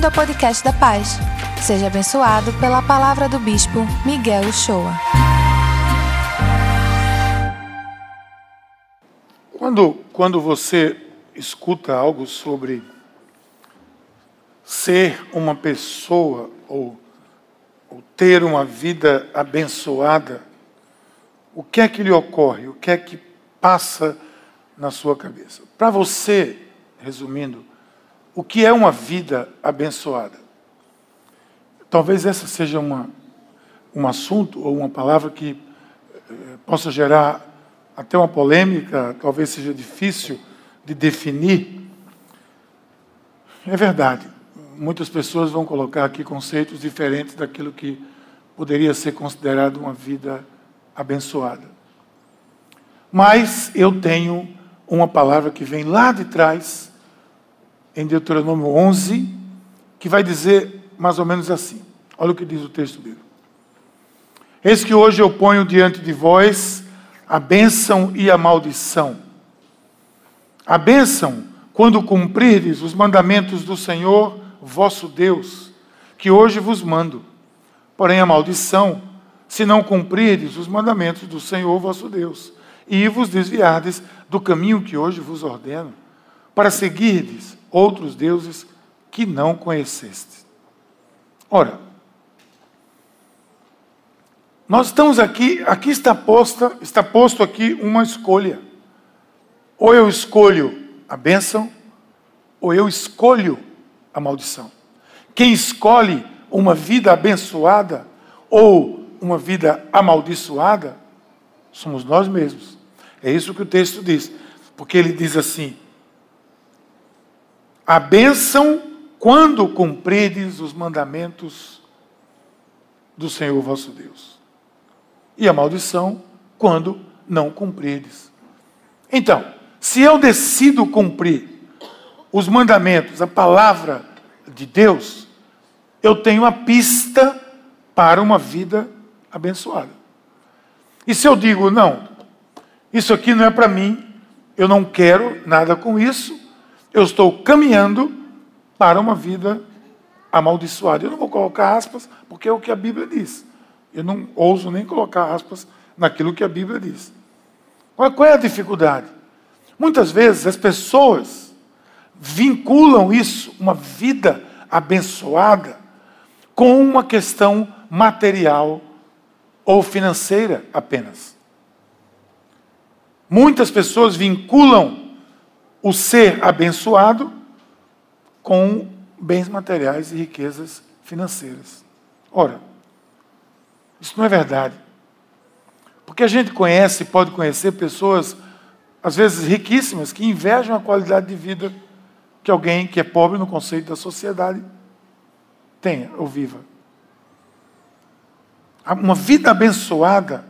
Bem-vindo ao podcast da Paz. Seja abençoado pela palavra do Bispo Miguel Uchoa. Quando, quando você escuta algo sobre ser uma pessoa ou, ou ter uma vida abençoada, o que é que lhe ocorre? O que é que passa na sua cabeça? Para você, resumindo, o que é uma vida abençoada? Talvez essa seja uma, um assunto ou uma palavra que eh, possa gerar até uma polêmica, talvez seja difícil de definir. É verdade, muitas pessoas vão colocar aqui conceitos diferentes daquilo que poderia ser considerado uma vida abençoada. Mas eu tenho uma palavra que vem lá de trás em Deuteronômio 11, que vai dizer mais ou menos assim. Olha o que diz o texto bíblico. Eis que hoje eu ponho diante de vós a bênção e a maldição. A bênção, quando cumprirdes os mandamentos do Senhor, vosso Deus, que hoje vos mando. Porém, a maldição, se não cumprirdes os mandamentos do Senhor, vosso Deus, e vos desviardes do caminho que hoje vos ordeno, para seguirdes outros deuses que não conheceste. Ora, nós estamos aqui, aqui está posta, está posto aqui uma escolha. Ou eu escolho a bênção, ou eu escolho a maldição. Quem escolhe uma vida abençoada ou uma vida amaldiçoada somos nós mesmos. É isso que o texto diz. Porque ele diz assim: a bênção quando cumprides os mandamentos do Senhor vosso Deus. E a maldição quando não cumprides. Então, se eu decido cumprir os mandamentos, a palavra de Deus, eu tenho a pista para uma vida abençoada. E se eu digo, não, isso aqui não é para mim, eu não quero nada com isso, eu estou caminhando para uma vida amaldiçoada. Eu não vou colocar aspas, porque é o que a Bíblia diz. Eu não ouso nem colocar aspas naquilo que a Bíblia diz. Qual é a dificuldade? Muitas vezes as pessoas vinculam isso, uma vida abençoada, com uma questão material ou financeira apenas. Muitas pessoas vinculam o ser abençoado com bens materiais e riquezas financeiras. Ora, isso não é verdade. Porque a gente conhece, pode conhecer pessoas, às vezes riquíssimas, que invejam a qualidade de vida que alguém que é pobre no conceito da sociedade tenha ou viva. Uma vida abençoada,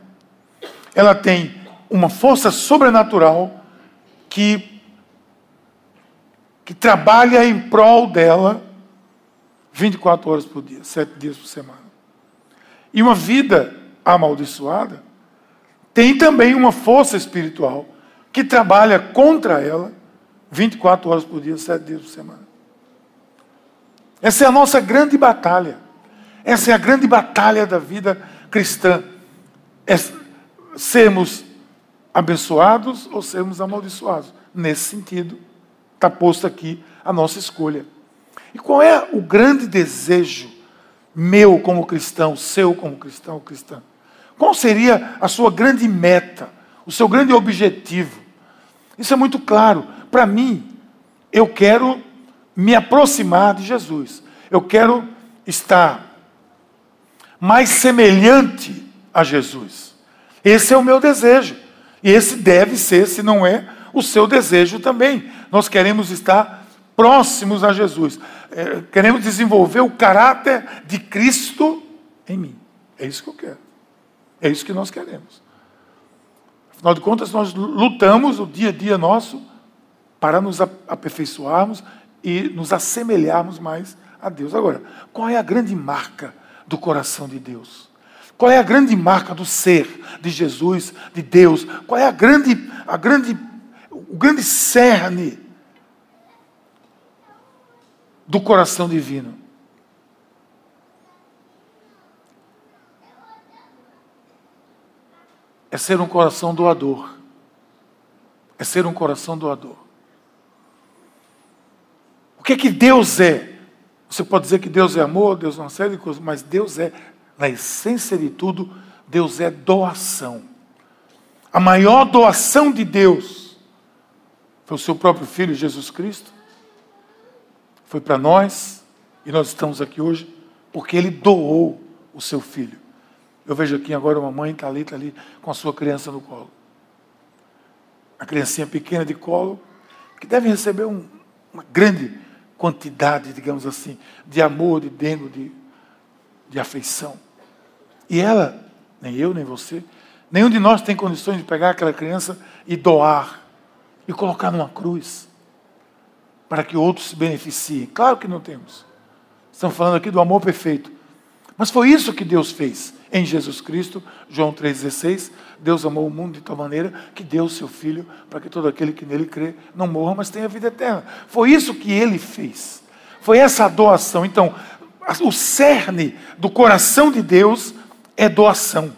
ela tem uma força sobrenatural que que trabalha em prol dela 24 horas por dia, 7 dias por semana. E uma vida amaldiçoada tem também uma força espiritual que trabalha contra ela 24 horas por dia, 7 dias por semana. Essa é a nossa grande batalha. Essa é a grande batalha da vida cristã. É sermos abençoados ou sermos amaldiçoados. Nesse sentido, Está posto aqui a nossa escolha. E qual é o grande desejo meu como cristão, seu como cristão ou cristã? Qual seria a sua grande meta, o seu grande objetivo? Isso é muito claro. Para mim, eu quero me aproximar de Jesus. Eu quero estar mais semelhante a Jesus. Esse é o meu desejo. E esse deve ser, se não é, o seu desejo também. Nós queremos estar próximos a Jesus. É, queremos desenvolver o caráter de Cristo em mim. É isso que eu quero. É isso que nós queremos. Afinal de contas, nós lutamos o dia a dia nosso para nos aperfeiçoarmos e nos assemelharmos mais a Deus. Agora, qual é a grande marca do coração de Deus? Qual é a grande marca do ser de Jesus, de Deus? Qual é a grande, a grande o grande cerne do coração divino. É ser um coração doador. É ser um coração doador. O que é que Deus é? Você pode dizer que Deus é amor, Deus é uma série de coisas, mas Deus é, na essência de tudo, Deus é doação. A maior doação de Deus foi o seu próprio Filho, Jesus Cristo. Foi para nós, e nós estamos aqui hoje, porque Ele doou o seu Filho. Eu vejo aqui agora uma mãe está ali, está ali, com a sua criança no colo. A criancinha pequena de colo, que deve receber um, uma grande quantidade, digamos assim, de amor, de dengo, de, de afeição. E ela, nem eu, nem você, nenhum de nós tem condições de pegar aquela criança e doar, e colocar numa cruz, para que outros se beneficiem. Claro que não temos. Estamos falando aqui do amor perfeito. Mas foi isso que Deus fez em Jesus Cristo, João 3,16. Deus amou o mundo de tal maneira que deu o seu Filho para que todo aquele que nele crê não morra, mas tenha vida eterna. Foi isso que ele fez. Foi essa doação. Então, o cerne do coração de Deus é doação.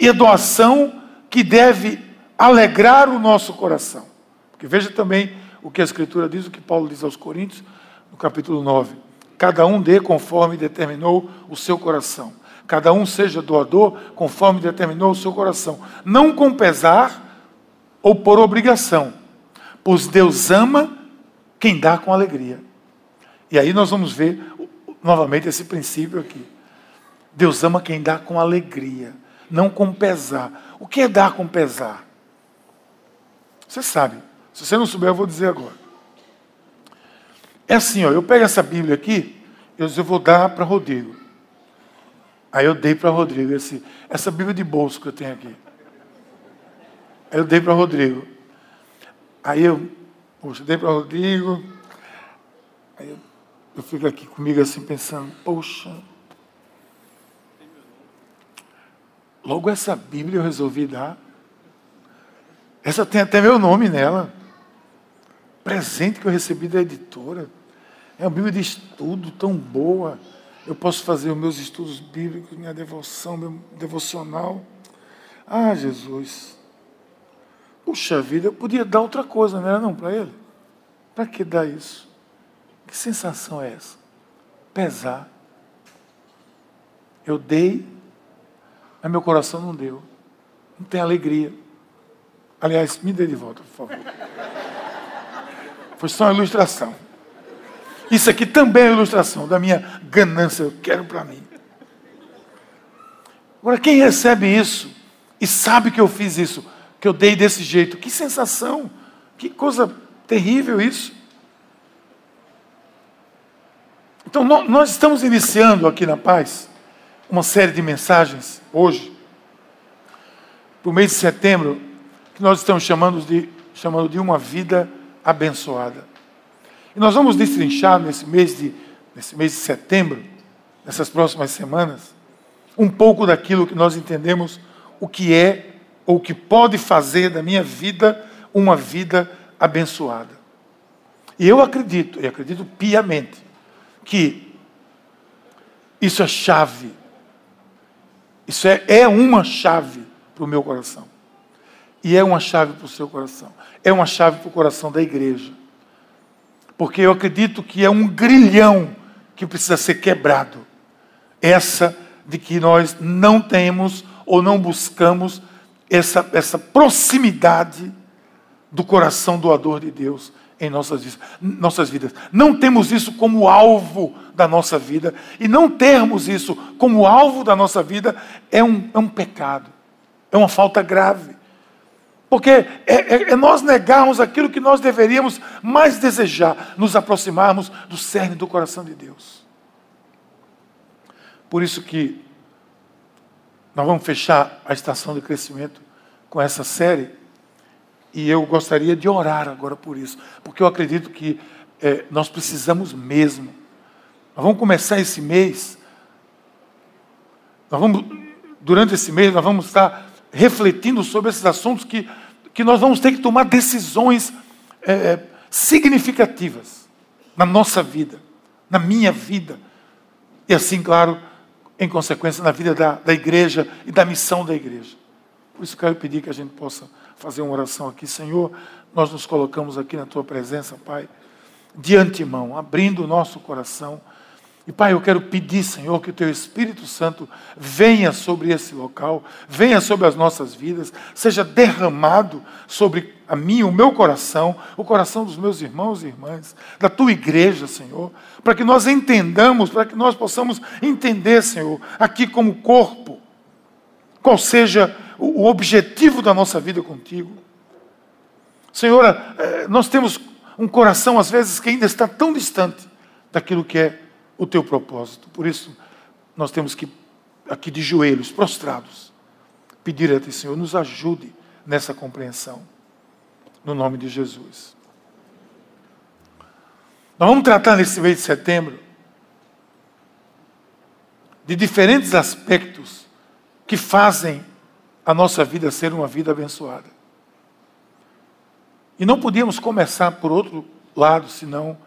E a doação que deve alegrar o nosso coração. Porque veja também o que a Escritura diz, o que Paulo diz aos Coríntios, no capítulo 9. Cada um dê conforme determinou o seu coração. Cada um seja doador conforme determinou o seu coração. Não com pesar ou por obrigação, pois Deus ama quem dá com alegria. E aí nós vamos ver novamente esse princípio aqui. Deus ama quem dá com alegria, não com pesar. O que é dar com pesar? Você sabe. Se você não souber, eu vou dizer agora. É assim, ó, eu pego essa Bíblia aqui, eu vou dar para Rodrigo. Aí eu dei para Rodrigo esse, essa Bíblia de bolso que eu tenho aqui. Aí eu dei para Rodrigo. Aí eu, poxa, dei para Rodrigo. Aí eu, eu fico aqui comigo assim pensando, poxa. Logo essa Bíblia eu resolvi dar. Essa tem até meu nome nela. Presente que eu recebi da editora. É uma Bíblia de estudo tão boa. Eu posso fazer os meus estudos bíblicos, minha devoção, meu devocional. Ah, Jesus. Puxa vida, eu podia dar outra coisa, não era não para ele? Para que dar isso? Que sensação é essa? Pesar. Eu dei, mas meu coração não deu. Não tem alegria. Aliás, me dê de volta, por favor. Foi só uma ilustração. Isso aqui também é ilustração da minha ganância, eu quero para mim. Agora, quem recebe isso e sabe que eu fiz isso, que eu dei desse jeito, que sensação, que coisa terrível isso. Então, nós estamos iniciando aqui na Paz uma série de mensagens hoje, para o mês de setembro, que nós estamos chamando de, chamando de uma vida abençoada. E nós vamos destrinchar nesse mês de, nesse mês de setembro, nessas próximas semanas, um pouco daquilo que nós entendemos o que é ou o que pode fazer da minha vida uma vida abençoada. E eu acredito, e acredito piamente, que isso é chave. Isso é, é uma chave para o meu coração. E é uma chave para o seu coração. É uma chave para o coração da igreja porque eu acredito que é um grilhão que precisa ser quebrado. Essa de que nós não temos ou não buscamos essa, essa proximidade do coração doador de Deus em nossas vidas, nossas vidas. Não temos isso como alvo da nossa vida, e não termos isso como alvo da nossa vida é um, é um pecado, é uma falta grave. Porque é, é, é, nós negarmos aquilo que nós deveríamos mais desejar, nos aproximarmos do cerne do coração de Deus. Por isso que nós vamos fechar a estação de crescimento com essa série. E eu gostaria de orar agora por isso, porque eu acredito que é, nós precisamos mesmo. Nós vamos começar esse mês. Nós vamos, durante esse mês, nós vamos estar refletindo sobre esses assuntos que que nós vamos ter que tomar decisões é, é, significativas. na nossa vida, na minha vida. E assim, claro, em consequência, na vida da, da igreja e da missão da igreja. Por isso, quero pedir que a gente possa fazer uma oração aqui. Senhor, nós nos colocamos aqui na tua presença, Pai, de antemão, abrindo o nosso coração e Pai, eu quero pedir, Senhor, que o Teu Espírito Santo venha sobre esse local, venha sobre as nossas vidas, seja derramado sobre a mim, o meu coração, o coração dos meus irmãos e irmãs, da Tua igreja, Senhor, para que nós entendamos, para que nós possamos entender, Senhor, aqui como corpo, qual seja o objetivo da nossa vida contigo. Senhor, eh, nós temos um coração, às vezes, que ainda está tão distante daquilo que é o teu propósito. Por isso, nós temos que, aqui de joelhos, prostrados, pedir a Ti, Senhor, nos ajude nessa compreensão. No nome de Jesus. Nós vamos tratar nesse mês de setembro de diferentes aspectos que fazem a nossa vida ser uma vida abençoada. E não podíamos começar por outro lado, senão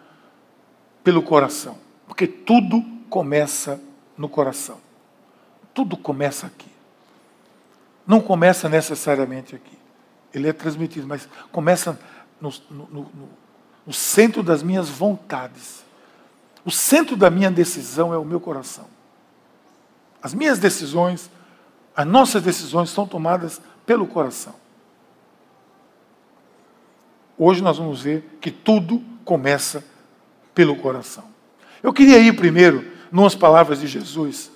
pelo coração. Porque tudo começa no coração. Tudo começa aqui. Não começa necessariamente aqui. Ele é transmitido, mas começa no, no, no, no centro das minhas vontades. O centro da minha decisão é o meu coração. As minhas decisões, as nossas decisões são tomadas pelo coração. Hoje nós vamos ver que tudo começa pelo coração. Eu queria ir primeiro numas palavras de Jesus,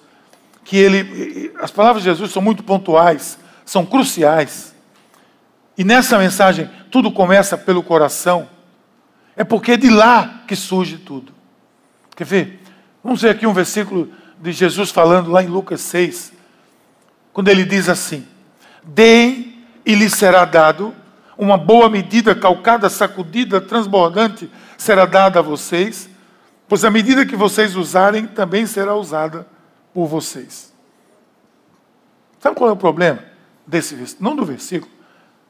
que ele, as palavras de Jesus são muito pontuais, são cruciais. E nessa mensagem, tudo começa pelo coração. É porque é de lá que surge tudo. Quer ver? Vamos ver aqui um versículo de Jesus falando lá em Lucas 6, quando ele diz assim: Deem e lhe será dado, uma boa medida, calcada, sacudida, transbordante, será dada a vocês pois a medida que vocês usarem também será usada por vocês. Sabe qual é o problema desse versículo? Não do versículo,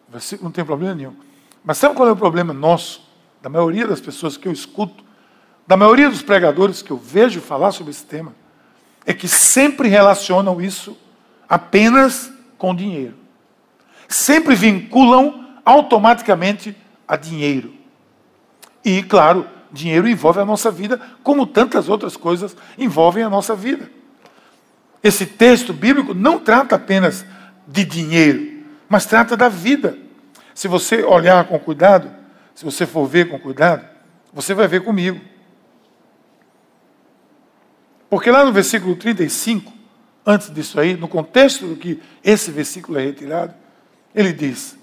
o versículo não tem problema nenhum. Mas sabe qual é o problema nosso, da maioria das pessoas que eu escuto, da maioria dos pregadores que eu vejo falar sobre esse tema? É que sempre relacionam isso apenas com dinheiro. Sempre vinculam automaticamente a dinheiro. E, claro, Dinheiro envolve a nossa vida, como tantas outras coisas envolvem a nossa vida. Esse texto bíblico não trata apenas de dinheiro, mas trata da vida. Se você olhar com cuidado, se você for ver com cuidado, você vai ver comigo. Porque lá no versículo 35, antes disso aí, no contexto do que esse versículo é retirado, ele diz: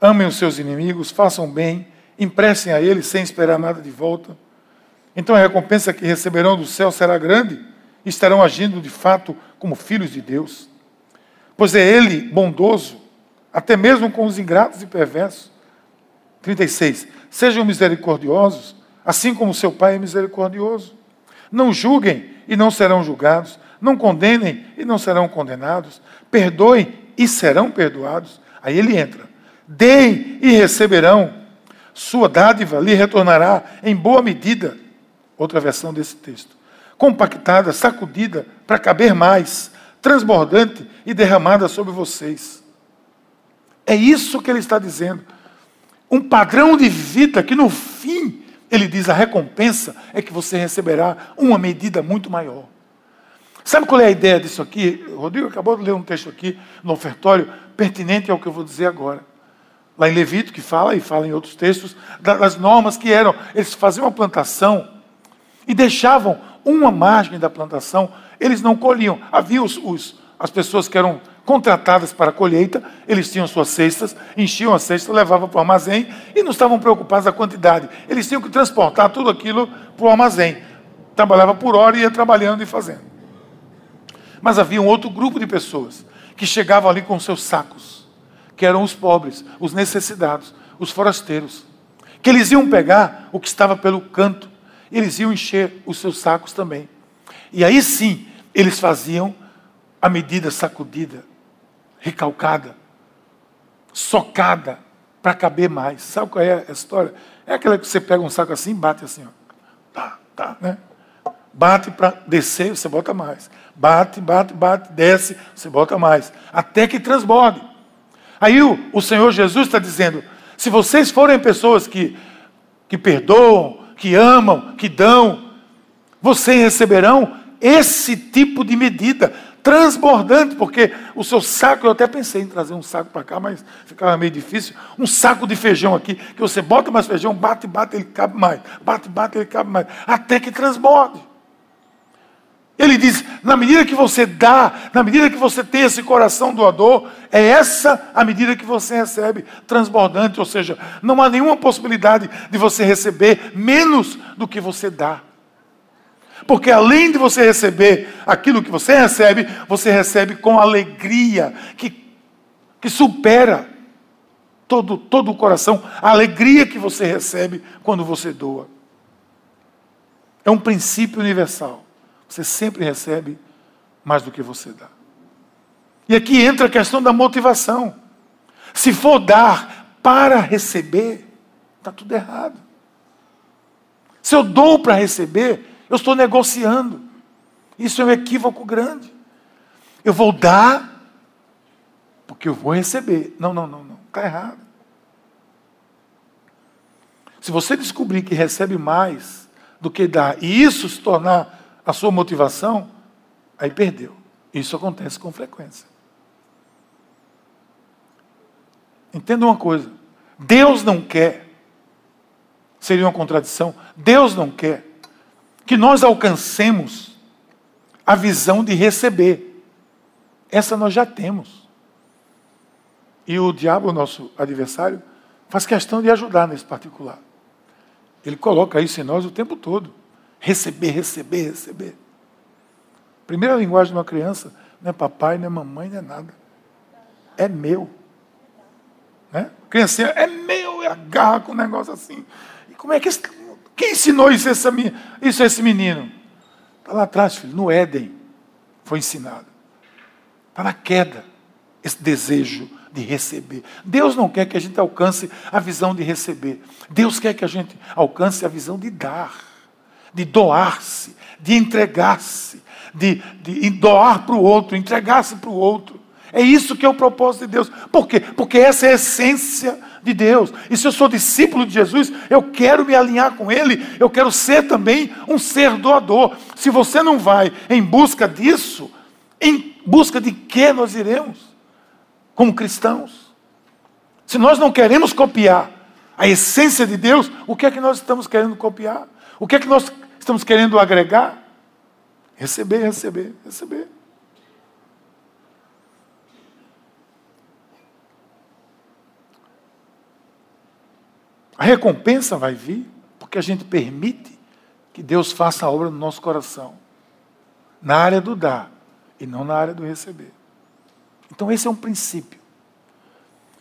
Amem os seus inimigos, façam bem emprestem a ele sem esperar nada de volta. Então a recompensa que receberão do céu será grande e estarão agindo de fato como filhos de Deus. Pois é ele bondoso, até mesmo com os ingratos e perversos. 36. Sejam misericordiosos, assim como seu Pai é misericordioso. Não julguem e não serão julgados. Não condenem e não serão condenados. Perdoem e serão perdoados. Aí ele entra. Deem e receberão sua dádiva lhe retornará em boa medida. Outra versão desse texto. Compactada, sacudida, para caber mais, transbordante e derramada sobre vocês. É isso que ele está dizendo. Um padrão de vida que no fim, ele diz, a recompensa é que você receberá uma medida muito maior. Sabe qual é a ideia disso aqui? O Rodrigo acabou de ler um texto aqui no ofertório, pertinente ao que eu vou dizer agora lá em Levito, que fala, e fala em outros textos, das normas que eram. Eles faziam uma plantação e deixavam uma margem da plantação, eles não colhiam. Havia os, os, as pessoas que eram contratadas para a colheita, eles tinham suas cestas, enchiam a cesta, levavam para o armazém e não estavam preocupados a quantidade. Eles tinham que transportar tudo aquilo para o armazém. Trabalhava por hora e ia trabalhando e fazendo. Mas havia um outro grupo de pessoas que chegavam ali com seus sacos que eram os pobres, os necessitados, os forasteiros, que eles iam pegar o que estava pelo canto, eles iam encher os seus sacos também. E aí sim, eles faziam a medida sacudida, recalcada, socada, para caber mais. Sabe qual é a história? É aquela que você pega um saco assim e bate assim, ó. tá, tá, né? Bate para descer, você bota mais. Bate, bate, bate, desce, você bota mais. Até que transborde. Aí o, o Senhor Jesus está dizendo: se vocês forem pessoas que, que perdoam, que amam, que dão, vocês receberão esse tipo de medida transbordante, porque o seu saco, eu até pensei em trazer um saco para cá, mas ficava meio difícil. Um saco de feijão aqui, que você bota mais feijão, bate, bate, ele cabe mais. Bate, bate, ele cabe mais. Até que transborde. Ele diz: na medida que você dá, na medida que você tem esse coração doador, é essa a medida que você recebe transbordante, ou seja, não há nenhuma possibilidade de você receber menos do que você dá. Porque além de você receber aquilo que você recebe, você recebe com alegria que, que supera todo, todo o coração, a alegria que você recebe quando você doa. É um princípio universal. Você sempre recebe mais do que você dá. E aqui entra a questão da motivação. Se for dar para receber, está tudo errado. Se eu dou para receber, eu estou negociando. Isso é um equívoco grande. Eu vou dar porque eu vou receber. Não, não, não, não. Está errado. Se você descobrir que recebe mais do que dá, e isso se tornar a sua motivação, aí perdeu. Isso acontece com frequência. Entenda uma coisa: Deus não quer, seria uma contradição, Deus não quer que nós alcancemos a visão de receber. Essa nós já temos. E o diabo, nosso adversário, faz questão de ajudar nesse particular. Ele coloca isso em nós o tempo todo. Receber, receber, receber. Primeira linguagem de uma criança não é papai, não é mamãe, não é nada. É meu. Né? Criancinha, é meu, e agarra com um negócio assim. E como é que esse, quem ensinou isso isso a esse menino? Está lá atrás, filho, no Éden. Foi ensinado. Está na queda. Esse desejo de receber. Deus não quer que a gente alcance a visão de receber. Deus quer que a gente alcance a visão de dar, de doar-se, de entregar-se, de, de doar para o outro, entregar-se para o outro. É isso que é o propósito de Deus. Por quê? Porque essa é a essência de Deus. E se eu sou discípulo de Jesus, eu quero me alinhar com Ele, eu quero ser também um ser doador. Se você não vai em busca disso, em busca de que nós iremos como cristãos? Se nós não queremos copiar a essência de Deus, o que é que nós estamos querendo copiar? O que é que nós estamos querendo agregar? Receber, receber, receber. A recompensa vai vir porque a gente permite que Deus faça a obra no nosso coração, na área do dar e não na área do receber. Então, esse é um princípio.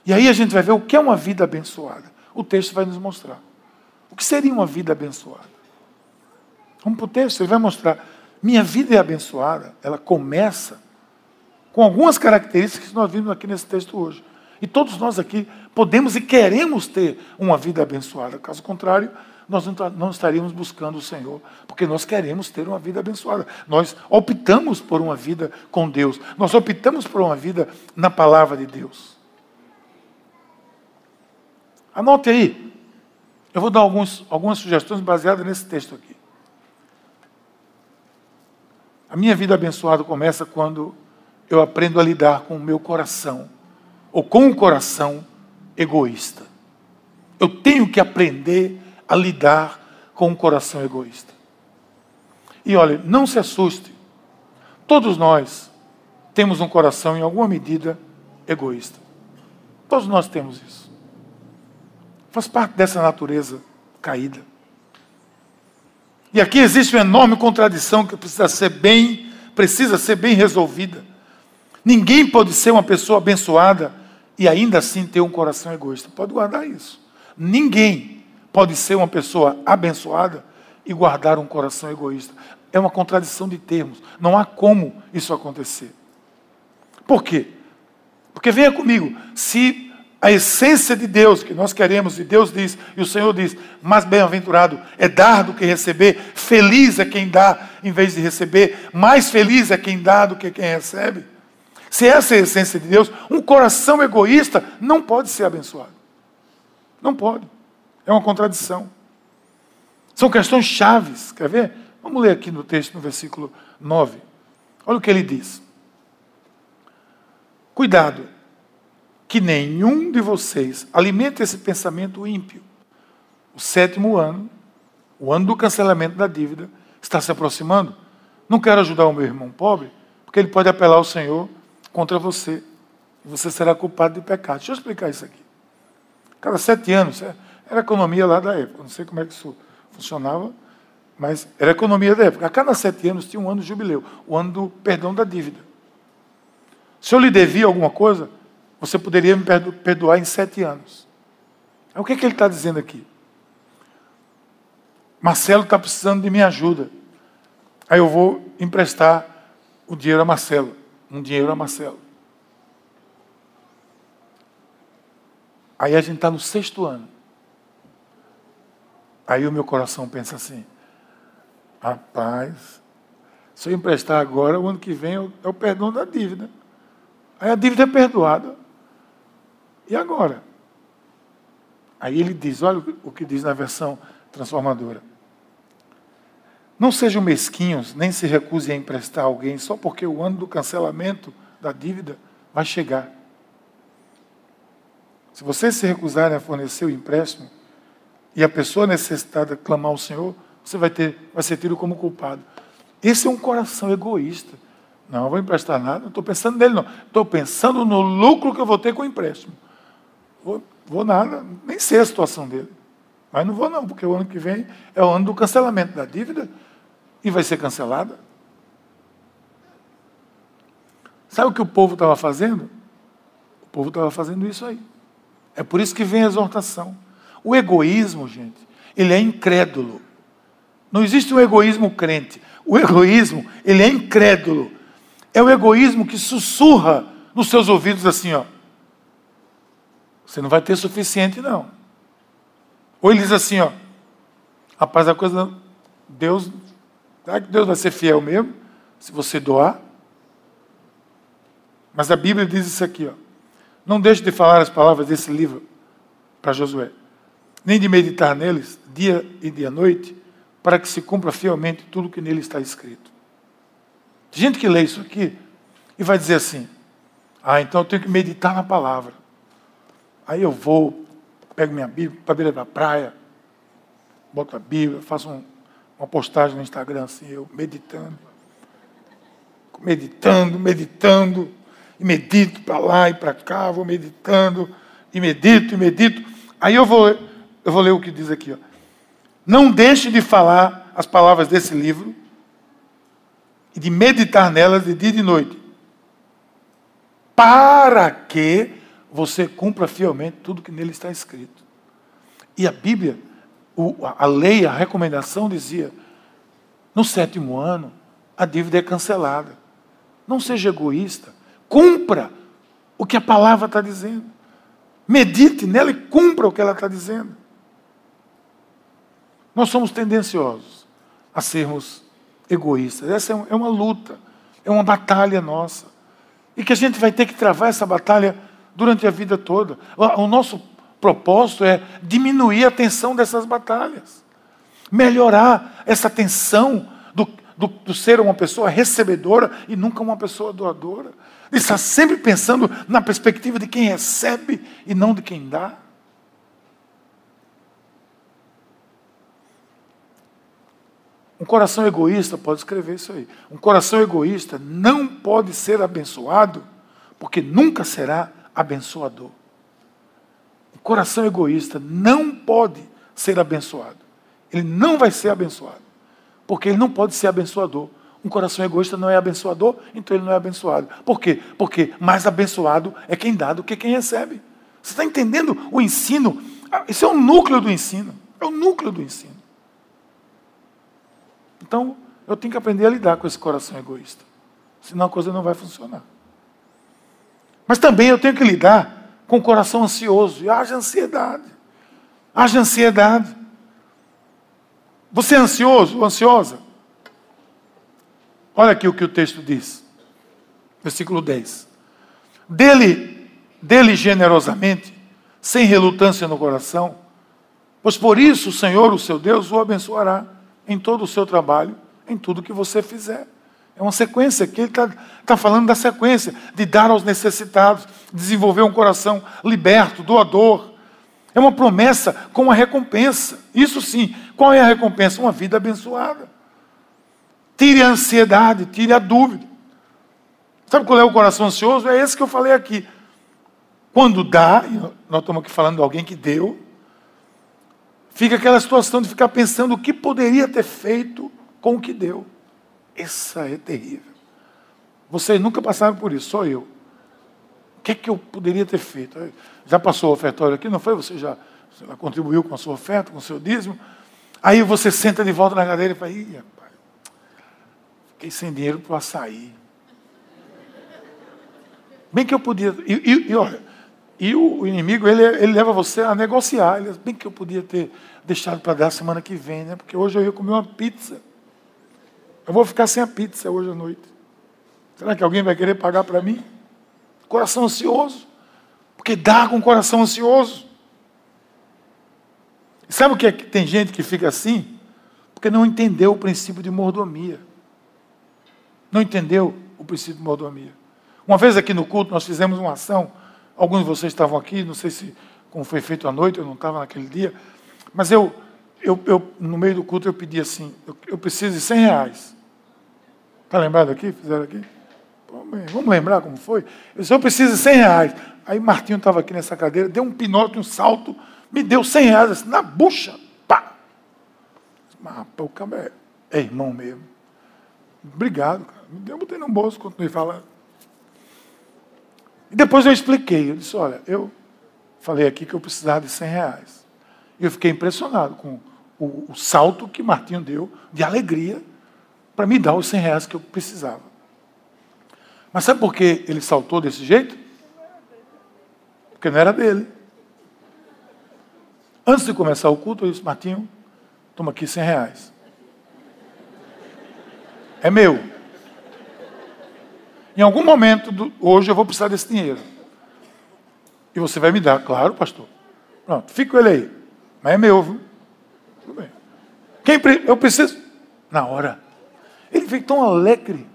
E aí a gente vai ver o que é uma vida abençoada. O texto vai nos mostrar. O que seria uma vida abençoada? Vamos para o texto, ele vai mostrar. Minha vida é abençoada, ela começa com algumas características que nós vimos aqui nesse texto hoje. E todos nós aqui podemos e queremos ter uma vida abençoada. Caso contrário, nós não estaríamos buscando o Senhor, porque nós queremos ter uma vida abençoada. Nós optamos por uma vida com Deus. Nós optamos por uma vida na palavra de Deus. Anote aí. Eu vou dar alguns, algumas sugestões baseadas nesse texto aqui. A minha vida abençoada começa quando eu aprendo a lidar com o meu coração ou com um coração egoísta. Eu tenho que aprender a lidar com um coração egoísta. E olha, não se assuste. Todos nós temos um coração, em alguma medida, egoísta. Todos nós temos isso. Faz parte dessa natureza caída. E aqui existe uma enorme contradição que precisa ser bem, precisa ser bem resolvida. Ninguém pode ser uma pessoa abençoada e ainda assim ter um coração egoísta. Pode guardar isso. Ninguém pode ser uma pessoa abençoada e guardar um coração egoísta. É uma contradição de termos. Não há como isso acontecer. Por quê? Porque venha comigo, se a essência de Deus que nós queremos, e Deus diz, e o Senhor diz, mais bem-aventurado é dar do que receber, feliz é quem dá em vez de receber, mais feliz é quem dá do que quem recebe. Se essa é a essência de Deus, um coração egoísta não pode ser abençoado. Não pode. É uma contradição. São questões chaves. Quer ver? Vamos ler aqui no texto, no versículo 9. Olha o que ele diz. Cuidado, que nenhum de vocês alimente esse pensamento ímpio. O sétimo ano, o ano do cancelamento da dívida, está se aproximando. Não quero ajudar o meu irmão pobre, porque ele pode apelar ao Senhor contra você. E você será culpado de pecado. Deixa eu explicar isso aqui. Cada sete anos, é, era economia lá da época. Não sei como é que isso funcionava, mas era economia da época. A cada sete anos tinha um ano de jubileu, o ano do perdão da dívida. Se eu lhe devia alguma coisa, você poderia me perdoar em sete anos. O que, é que ele está dizendo aqui? Marcelo está precisando de minha ajuda. Aí eu vou emprestar o dinheiro a Marcelo. Um dinheiro a Marcelo. Aí a gente está no sexto ano. Aí o meu coração pensa assim: rapaz, se eu emprestar agora, o ano que vem é o perdão da dívida. Aí a dívida é perdoada. E agora? Aí ele diz: olha o que diz na versão transformadora. Não sejam mesquinhos, nem se recusem a emprestar a alguém só porque o ano do cancelamento da dívida vai chegar. Se vocês se recusarem a fornecer o empréstimo e a pessoa necessitada clamar ao Senhor, você vai, ter, vai ser tido como culpado. Esse é um coração egoísta. Não, vou emprestar nada, não estou pensando nele, não. Estou pensando no lucro que eu vou ter com o empréstimo. Vou, vou nada, nem sei a situação dele. Mas não vou não, porque o ano que vem é o ano do cancelamento da dívida e vai ser cancelada. Sabe o que o povo estava fazendo? O povo estava fazendo isso aí. É por isso que vem a exortação. O egoísmo, gente, ele é incrédulo. Não existe um egoísmo crente. O egoísmo, ele é incrédulo. É o egoísmo que sussurra nos seus ouvidos assim, ó. Você não vai ter suficiente, não. Ou ele diz assim, ó, rapaz, a coisa, Deus, será que Deus vai ser fiel mesmo? Se você doar? Mas a Bíblia diz isso aqui, ó. Não deixe de falar as palavras desse livro para Josué, nem de meditar neles dia e dia noite, para que se cumpra fielmente tudo que nele está escrito. Tem gente que lê isso aqui e vai dizer assim: ah, então eu tenho que meditar na palavra. Aí eu vou, pego minha Bíblia para a beira da praia, boto a Bíblia, faço um, uma postagem no Instagram assim, eu meditando. Meditando, meditando, e medito para lá e para cá, vou meditando, e medito, e medito. Aí eu vou, eu vou ler o que diz aqui. Ó. Não deixe de falar as palavras desse livro e de meditar nelas de dia e de noite. Para que você cumpra fielmente tudo que nele está escrito. E a Bíblia, a lei, a recomendação dizia: no sétimo ano, a dívida é cancelada. Não seja egoísta. Cumpra o que a palavra está dizendo. Medite nela e cumpra o que ela está dizendo. Nós somos tendenciosos a sermos egoístas. Essa é, é uma luta, é uma batalha nossa. E que a gente vai ter que travar essa batalha durante a vida toda. O nosso propósito é diminuir a tensão dessas batalhas, melhorar essa tensão do, do, do ser uma pessoa recebedora e nunca uma pessoa doadora. De estar sempre pensando na perspectiva de quem recebe e não de quem dá. Um coração egoísta pode escrever isso aí. Um coração egoísta não pode ser abençoado, porque nunca será abençoador. O coração egoísta não pode ser abençoado. Ele não vai ser abençoado. Porque ele não pode ser abençoador. Um coração egoísta não é abençoador, então ele não é abençoado. Por quê? Porque mais abençoado é quem dá do que quem recebe. Você está entendendo o ensino? Isso é o núcleo do ensino. É o núcleo do ensino. Então, eu tenho que aprender a lidar com esse coração egoísta. Senão a coisa não vai funcionar. Mas também eu tenho que lidar com o coração ansioso. E haja ansiedade. Haja ansiedade. Você é ansioso ou ansiosa? Olha aqui o que o texto diz. Versículo 10. Dele, dele generosamente, sem relutância no coração, pois por isso o Senhor, o seu Deus, o abençoará em todo o seu trabalho, em tudo que você fizer. É uma sequência que ele está tá falando da sequência, de dar aos necessitados, desenvolver um coração liberto, doador. É uma promessa com uma recompensa. Isso sim. Qual é a recompensa? Uma vida abençoada. Tire a ansiedade, tire a dúvida. Sabe qual é o coração ansioso? É esse que eu falei aqui. Quando dá, nós estamos aqui falando de alguém que deu, fica aquela situação de ficar pensando o que poderia ter feito com o que deu. Essa é terrível. Vocês nunca passaram por isso, só eu. O que é que eu poderia ter feito? Já passou o ofertório aqui, não foi? Você já, contribuiu com a sua oferta, com o seu dízimo? Aí você senta de volta na cadeira e fala, ih, rapaz, fiquei sem dinheiro para o açaí. Bem que eu podia. E, e, e olha, e o, o, inimigo, ele, ele leva você a negociar. Ele, bem que eu podia ter deixado para dar semana que vem, né? Porque hoje eu ia comer uma pizza. Eu vou ficar sem a pizza hoje à noite. Será que alguém vai querer pagar para mim? Coração ansioso. Porque dá com coração ansioso. Sabe o que é que tem gente que fica assim? Porque não entendeu o princípio de mordomia. Não entendeu o princípio de mordomia. Uma vez aqui no culto nós fizemos uma ação. Alguns de vocês estavam aqui, não sei se como foi feito à noite, eu não estava naquele dia. Mas eu, eu, eu no meio do culto, eu pedi assim: eu, eu preciso de 100 reais. Está lembrado aqui? Fizeram aqui? Vamos lembrar como foi? Eu eu preciso de 100 reais. Aí Martinho estava aqui nessa cadeira, deu um pinote, um salto, me deu 100 reais, assim, na bucha. Pá! Mas, o cara é, é irmão mesmo. Obrigado, cara. Me deu, botei no bolso, continuei falando. E depois eu expliquei. Eu disse, olha, eu falei aqui que eu precisava de 100 reais. E eu fiquei impressionado com o, o salto que Martinho deu de alegria para me dar os 100 reais que eu precisava. Mas sabe por que ele saltou desse jeito? Porque não era dele. Antes de começar o culto, eu disse, Martinho, toma aqui 100 reais. É meu. Em algum momento, do, hoje, eu vou precisar desse dinheiro. E você vai me dar, claro, pastor. Pronto, fica ele aí. Mas é meu, viu? Tudo bem. Quem, eu preciso? Na hora. Ele veio tão alegre.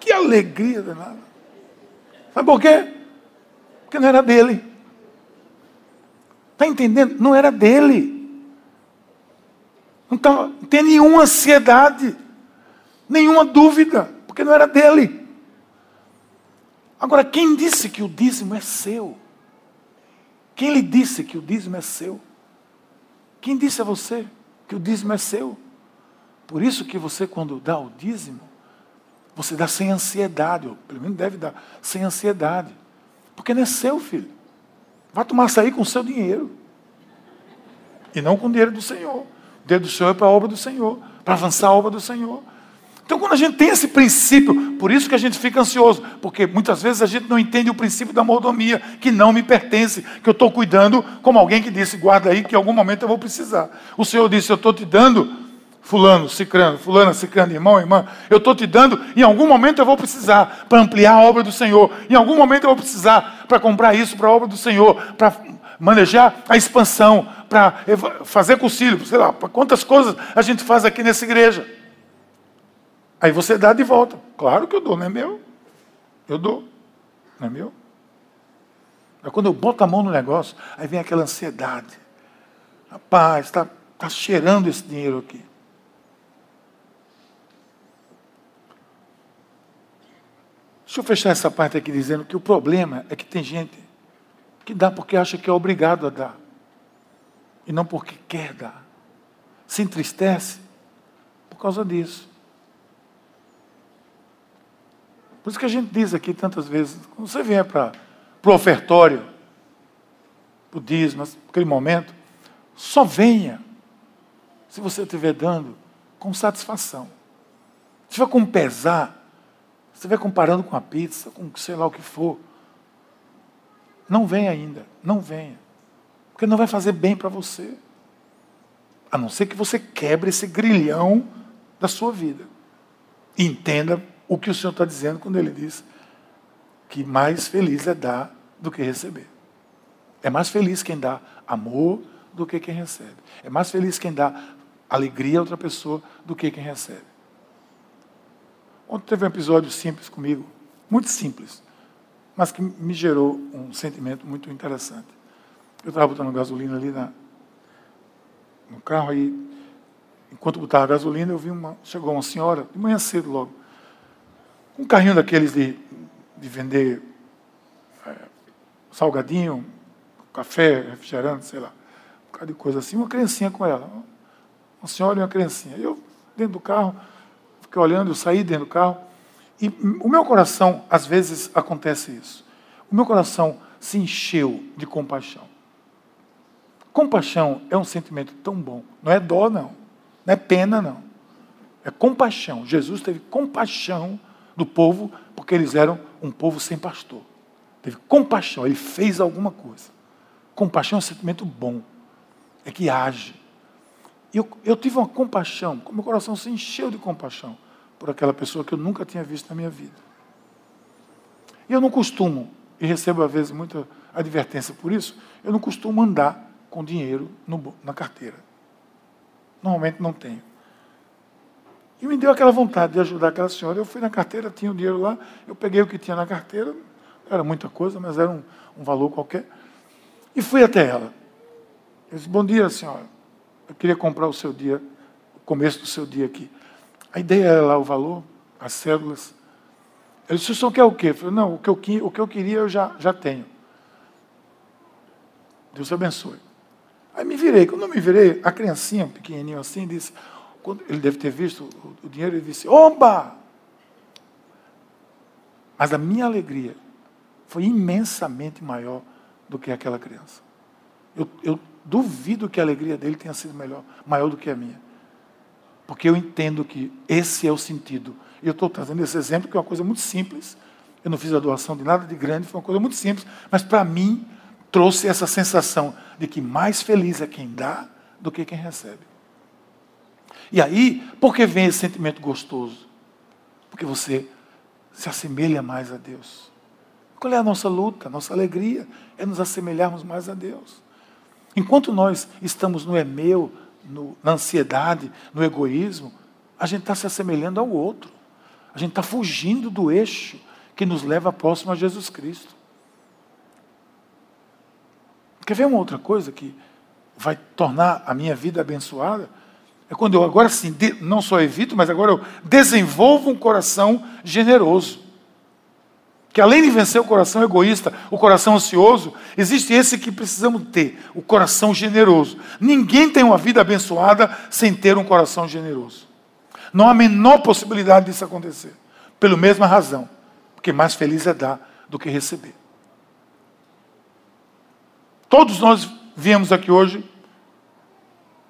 Que alegria danada. Sabe por quê? Porque não era dele. Está entendendo? Não era dele. Não, tá, não tem nenhuma ansiedade, nenhuma dúvida, porque não era dele. Agora, quem disse que o dízimo é seu? Quem lhe disse que o dízimo é seu? Quem disse a você que o dízimo é seu? Por isso que você, quando dá o dízimo, você dá sem ansiedade, ou pelo menos deve dar, sem ansiedade. Porque não é seu, filho. Vai tomar açaí com o seu dinheiro. E não com o dinheiro do Senhor. O dinheiro do Senhor é para a obra do Senhor, para avançar a obra do Senhor. Então, quando a gente tem esse princípio, por isso que a gente fica ansioso, porque muitas vezes a gente não entende o princípio da mordomia, que não me pertence, que eu estou cuidando como alguém que disse, guarda aí, que em algum momento eu vou precisar. O Senhor disse, eu estou te dando fulano, cicrano, fulana, cicrano, irmão, irmã, eu estou te dando, em algum momento eu vou precisar para ampliar a obra do Senhor, em algum momento eu vou precisar para comprar isso para a obra do Senhor, para manejar a expansão, para fazer concílio, sei lá, quantas coisas a gente faz aqui nessa igreja. Aí você dá de volta. Claro que eu dou, não é meu. Eu dou, não é meu. Mas quando eu boto a mão no negócio, aí vem aquela ansiedade. Rapaz, está tá cheirando esse dinheiro aqui. Deixa eu fechar essa parte aqui dizendo que o problema é que tem gente que dá porque acha que é obrigado a dar. E não porque quer dar. Se entristece por causa disso. Por isso que a gente diz aqui tantas vezes, quando você vier para o ofertório, para o dízimo, naquele momento, só venha se você estiver dando com satisfação. Se for com pesar, você vai comparando com a pizza, com sei lá o que for. Não venha ainda, não venha. Porque não vai fazer bem para você. A não ser que você quebre esse grilhão da sua vida. E entenda o que o Senhor está dizendo quando Ele diz que mais feliz é dar do que receber. É mais feliz quem dá amor do que quem recebe. É mais feliz quem dá alegria a outra pessoa do que quem recebe. Ontem teve um episódio simples comigo, muito simples, mas que me gerou um sentimento muito interessante. Eu estava botando gasolina ali na, no carro, aí, enquanto botava gasolina, eu vi uma. Chegou uma senhora, de manhã cedo logo, um carrinho daqueles de, de vender é, salgadinho, café, refrigerante, sei lá, um bocado de coisa assim, uma criancinha com ela. Uma senhora e uma criancinha. Eu, dentro do carro, fiquei olhando, eu saí dentro do carro, e o meu coração, às vezes, acontece isso. O meu coração se encheu de compaixão. Compaixão é um sentimento tão bom. Não é dó, não. Não é pena, não. É compaixão. Jesus teve compaixão do povo porque eles eram um povo sem pastor. Teve compaixão. Ele fez alguma coisa. Compaixão é um sentimento bom. É que age. Eu, eu tive uma compaixão. Meu coração se encheu de compaixão por aquela pessoa que eu nunca tinha visto na minha vida. E eu não costumo, e recebo às vezes muita advertência por isso, eu não costumo andar com dinheiro no, na carteira. Normalmente não tenho. E me deu aquela vontade de ajudar aquela senhora. Eu fui na carteira, tinha o dinheiro lá, eu peguei o que tinha na carteira, era muita coisa, mas era um, um valor qualquer, e fui até ela. Eu disse, bom dia, senhora. Eu queria comprar o seu dia, o começo do seu dia aqui. A ideia era lá o valor, as células. Ele disse, o senhor quer o quê? Eu falei, não, o que eu, o que eu queria eu já, já tenho. Deus abençoe. Aí me virei. Quando eu me virei, a criancinha, pequenininho assim, disse, quando ele deve ter visto o, dinheiro, ele disse, oba! Mas a minha alegria foi imensamente maior do que aquela criança. Eu, eu duvido que a alegria dele tenha sido melhor, maior do que a minha. Porque eu entendo que esse é o sentido. E eu estou trazendo esse exemplo, que é uma coisa muito simples. Eu não fiz a doação de nada de grande, foi uma coisa muito simples, mas para mim trouxe essa sensação de que mais feliz é quem dá do que quem recebe. E aí, por que vem esse sentimento gostoso? Porque você se assemelha mais a Deus. Qual é a nossa luta, a nossa alegria? É nos assemelharmos mais a Deus. Enquanto nós estamos no é meu, no, na ansiedade, no egoísmo, a gente está se assemelhando ao outro. A gente está fugindo do eixo que nos leva próximo a Jesus Cristo. Quer ver uma outra coisa que vai tornar a minha vida abençoada? É quando eu agora sim, não só evito, mas agora eu desenvolvo um coração generoso. Que além de vencer o coração egoísta, o coração ansioso, existe esse que precisamos ter, o coração generoso. Ninguém tem uma vida abençoada sem ter um coração generoso. Não há a menor possibilidade disso acontecer. Pela mesma razão, porque mais feliz é dar do que receber. Todos nós viemos aqui hoje,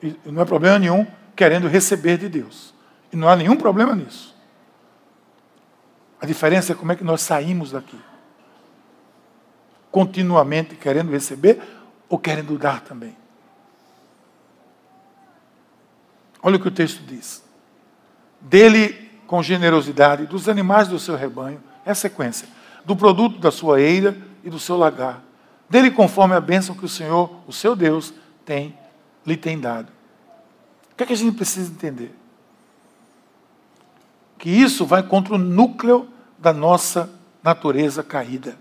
e não é problema nenhum, querendo receber de Deus. E não há nenhum problema nisso. A diferença é como é que nós saímos daqui. Continuamente querendo receber ou querendo dar também. Olha o que o texto diz. Dele com generosidade, dos animais do seu rebanho, é a sequência, do produto da sua eira e do seu lagar dele conforme a bênção que o Senhor, o seu Deus, tem, lhe tem dado. O que, é que a gente precisa entender? Que isso vai contra o núcleo da nossa natureza caída.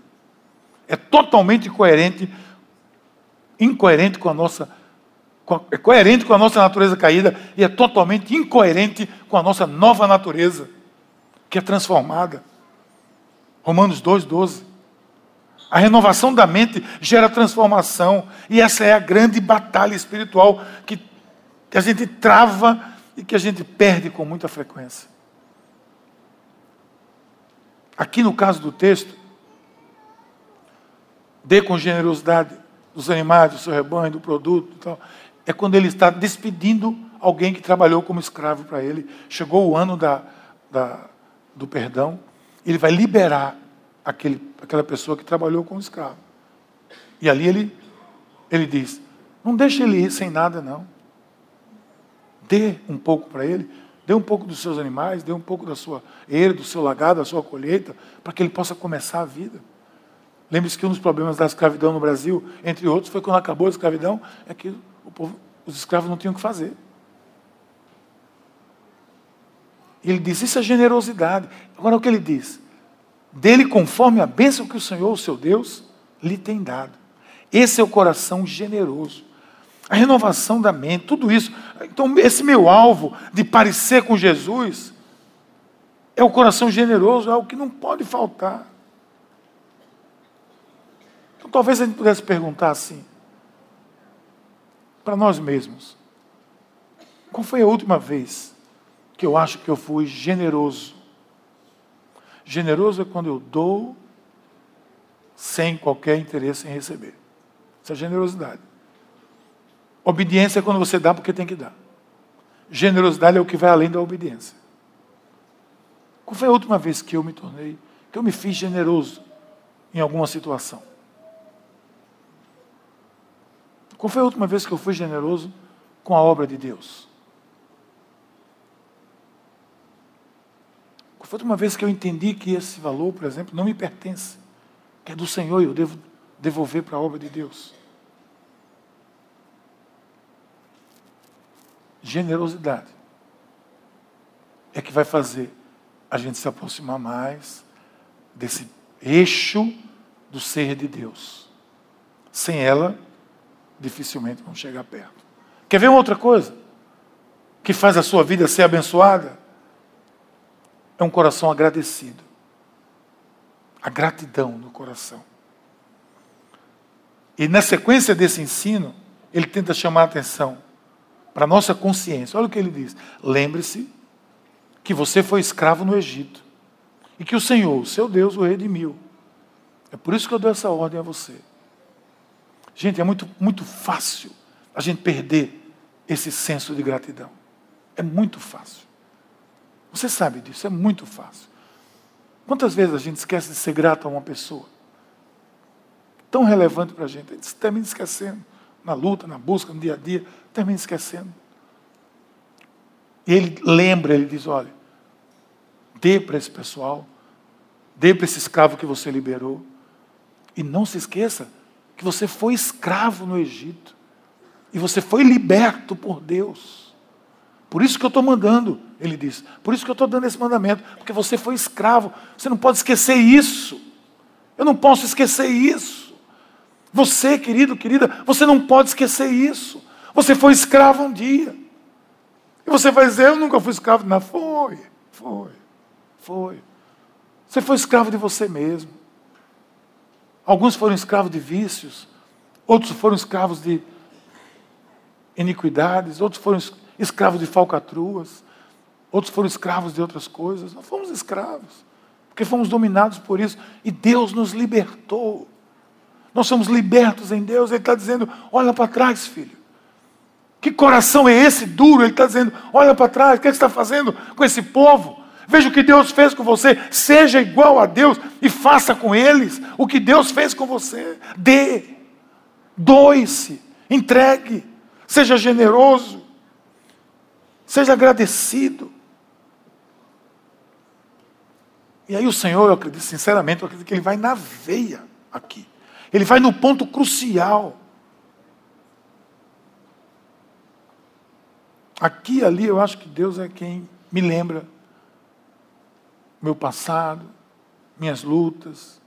É totalmente incoerente, incoerente com a nossa é coerente com a nossa natureza caída e é totalmente incoerente com a nossa nova natureza, que é transformada. Romanos 2,12. A renovação da mente gera transformação. E essa é a grande batalha espiritual que, que a gente trava e que a gente perde com muita frequência. Aqui no caso do texto, dê com generosidade dos animais, do seu rebanho, do produto, tal, é quando ele está despedindo alguém que trabalhou como escravo para ele. Chegou o ano da, da, do perdão, ele vai liberar aquele, aquela pessoa que trabalhou com o escravo. E ali ele, ele diz: não deixe ele ir sem nada, não. Dê um pouco para ele, dê um pouco dos seus animais, dê um pouco da sua eira, do seu lagado, da sua colheita, para que ele possa começar a vida. Lembre-se que um dos problemas da escravidão no Brasil, entre outros, foi quando acabou a escravidão, é que povo, os escravos não tinham o que fazer. Ele diz: Isso é generosidade. Agora o que ele diz? Dele conforme a bênção que o Senhor, o seu Deus, lhe tem dado. Esse é o coração generoso. A renovação da mente, tudo isso. Então, esse meu alvo de parecer com Jesus é o coração generoso, é o que não pode faltar. Então, talvez a gente pudesse perguntar assim, para nós mesmos: qual foi a última vez que eu acho que eu fui generoso? Generoso é quando eu dou sem qualquer interesse em receber. Isso é generosidade. Obediência é quando você dá porque tem que dar. Generosidade é o que vai além da obediência. Qual foi a última vez que eu me tornei, que eu me fiz generoso em alguma situação? Qual foi a última vez que eu fui generoso com a obra de Deus? Qual foi a última vez que eu entendi que esse valor, por exemplo, não me pertence, que é do Senhor e eu devo devolver para a obra de Deus? Generosidade é que vai fazer a gente se aproximar mais desse eixo do ser de Deus. Sem ela, dificilmente vão chegar perto. Quer ver uma outra coisa? Que faz a sua vida ser abençoada? É um coração agradecido. A gratidão no coração. E na sequência desse ensino, ele tenta chamar a atenção para a nossa consciência. Olha o que ele diz: lembre-se que você foi escravo no Egito e que o Senhor, o seu Deus, o redimiu. É por isso que eu dou essa ordem a você. Gente, é muito, muito fácil a gente perder esse senso de gratidão. É muito fácil. Você sabe disso, é muito fácil. Quantas vezes a gente esquece de ser grato a uma pessoa? Tão relevante para a gente, a gente termina esquecendo. Na luta, na busca, no dia a dia, termina esquecendo. Ele lembra, ele diz: olha, dê para esse pessoal, dê para esse escravo que você liberou. E não se esqueça que você foi escravo no Egito. E você foi liberto por Deus. Por isso que eu estou mandando, ele diz. Por isso que eu estou dando esse mandamento. Porque você foi escravo. Você não pode esquecer isso. Eu não posso esquecer isso. Você, querido, querida, você não pode esquecer isso. Você foi escravo um dia. E você vai dizer, eu nunca fui escravo. Não, foi, foi, foi. Você foi escravo de você mesmo. Alguns foram escravos de vícios, outros foram escravos de iniquidades, outros foram escravos de falcatruas, outros foram escravos de outras coisas. Nós fomos escravos, porque fomos dominados por isso, e Deus nos libertou. Nós somos libertos em Deus. Ele está dizendo: olha para trás, filho. Que coração é esse duro? Ele está dizendo: olha para trás, o que, é que você está fazendo com esse povo? Veja o que Deus fez com você. Seja igual a Deus e faça com eles o que Deus fez com você. Dê, doe-se, entregue, seja generoso, seja agradecido. E aí o Senhor, eu acredito sinceramente, eu acredito que Ele vai na veia aqui. Ele vai no ponto crucial. Aqui e ali eu acho que Deus é quem me lembra meu passado, minhas lutas,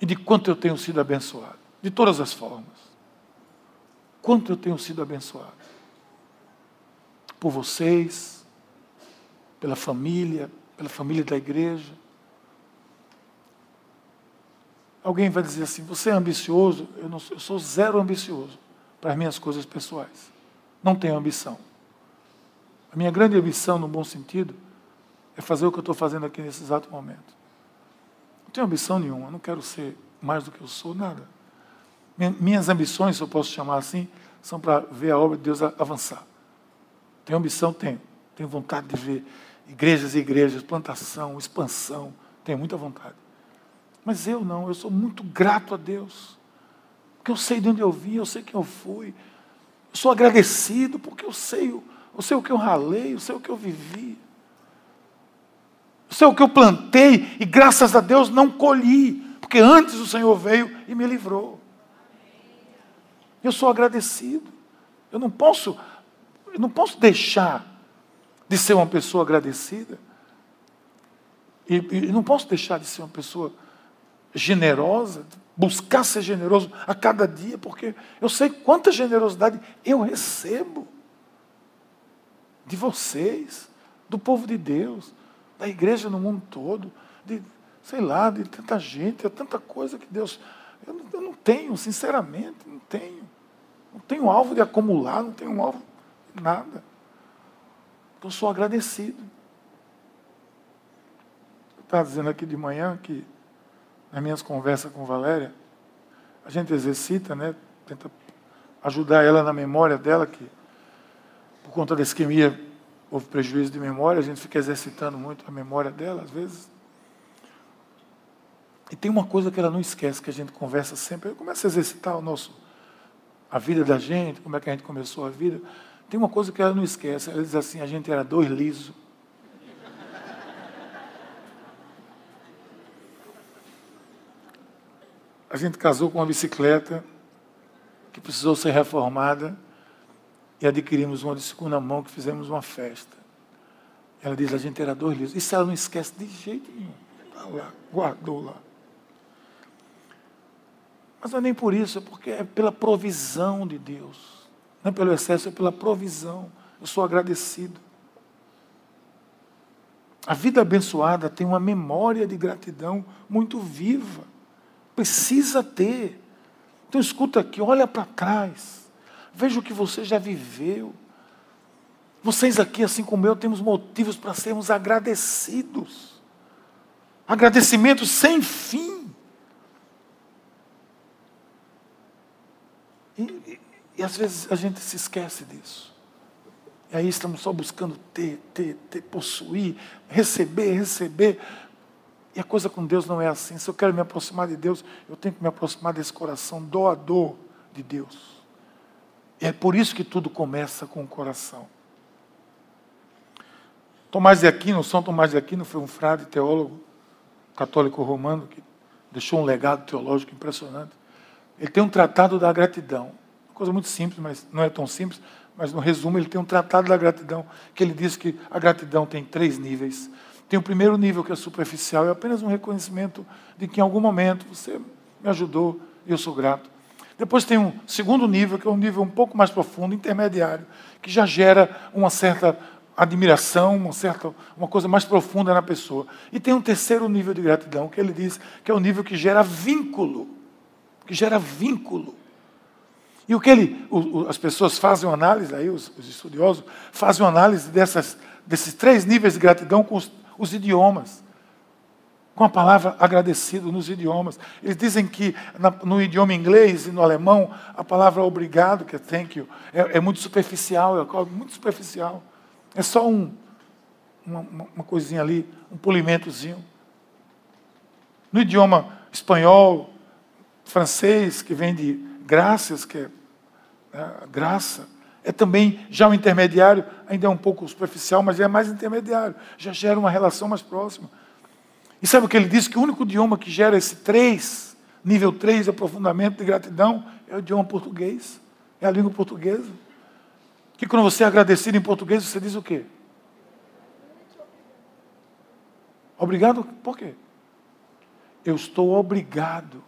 e de quanto eu tenho sido abençoado, de todas as formas. Quanto eu tenho sido abençoado. Por vocês, pela família, pela família da igreja. Alguém vai dizer assim: você é ambicioso? Eu, não, eu sou zero ambicioso para as minhas coisas pessoais. Não tenho ambição. A minha grande ambição, no bom sentido, é fazer o que eu estou fazendo aqui nesse exato momento. Não tenho ambição nenhuma, não quero ser mais do que eu sou, nada. Minhas ambições, se eu posso chamar assim, são para ver a obra de Deus avançar. Tenho ambição? Tenho. Tenho vontade de ver igrejas e igrejas, plantação, expansão. Tenho muita vontade. Mas eu não, eu sou muito grato a Deus porque eu sei de onde eu vim, eu sei quem eu fui. Eu sou agradecido porque eu sei, eu sei o que eu ralei, eu sei o que eu vivi. Eu sei o que eu plantei e graças a Deus não colhi, porque antes o Senhor veio e me livrou. Eu sou agradecido. Eu não posso, eu não posso deixar de ser uma pessoa agradecida. E, e não posso deixar de ser uma pessoa generosa, buscar ser generoso a cada dia, porque eu sei quanta generosidade eu recebo de vocês, do povo de Deus, da igreja no mundo todo, de, sei lá, de tanta gente, é tanta coisa que Deus. Eu não, eu não tenho, sinceramente, não tenho. Não tenho alvo de acumular, não tenho alvo de nada. Eu sou agradecido. Estava dizendo aqui de manhã que nas minhas conversas com Valéria, a gente exercita, né? Tenta ajudar ela na memória dela, que por conta da isquemia houve prejuízo de memória, a gente fica exercitando muito a memória dela, às vezes. E tem uma coisa que ela não esquece, que a gente conversa sempre, começa a exercitar o nosso, a vida da gente, como é que a gente começou a vida. Tem uma coisa que ela não esquece, ela diz assim, a gente era dois lisos. A gente casou com uma bicicleta que precisou ser reformada e adquirimos uma de segunda mão que fizemos uma festa. Ela diz, a gente era dois livros. Isso ela não esquece de jeito nenhum. Está lá, guardou lá. Mas não é nem por isso, é porque é pela provisão de Deus. Não é pelo excesso, é pela provisão. Eu sou agradecido. A vida abençoada tem uma memória de gratidão muito viva. Precisa ter. Então escuta aqui, olha para trás. Veja o que você já viveu. Vocês aqui, assim como eu, temos motivos para sermos agradecidos. Agradecimento sem fim. E, e, e às vezes a gente se esquece disso. E aí estamos só buscando ter, ter, ter, possuir, receber, receber. E a coisa com Deus não é assim. Se eu quero me aproximar de Deus, eu tenho que me aproximar desse coração doador de Deus. E é por isso que tudo começa com o coração. Tomás de Aquino, São Tomás de Aquino foi um frade teólogo católico romano que deixou um legado teológico impressionante. Ele tem um tratado da gratidão. Uma coisa muito simples, mas não é tão simples, mas no resumo ele tem um tratado da gratidão, que ele diz que a gratidão tem três níveis. Tem o primeiro nível, que é superficial, é apenas um reconhecimento de que em algum momento você me ajudou e eu sou grato. Depois tem um segundo nível, que é um nível um pouco mais profundo, intermediário, que já gera uma certa admiração, uma certa uma coisa mais profunda na pessoa. E tem um terceiro nível de gratidão, que ele diz que é o nível que gera vínculo, que gera vínculo. E o que ele, o, as pessoas fazem uma análise, aí os, os estudiosos fazem uma análise dessas, desses três níveis de gratidão os, idiomas. Com a palavra agradecido nos idiomas. Eles dizem que na, no idioma inglês e no alemão, a palavra obrigado, que é thank you, é, é muito superficial, é muito superficial. É só um, uma, uma coisinha ali, um polimentozinho. No idioma espanhol, francês, que vem de graças, que é né, graça, é também já um intermediário, ainda é um pouco superficial, mas é mais intermediário, já gera uma relação mais próxima. E sabe o que ele diz? Que o único idioma que gera esse três, nível 3 de aprofundamento de gratidão, é o idioma português, é a língua portuguesa. Que quando você é agradecido em português, você diz o quê? Obrigado? Por quê? Eu estou obrigado.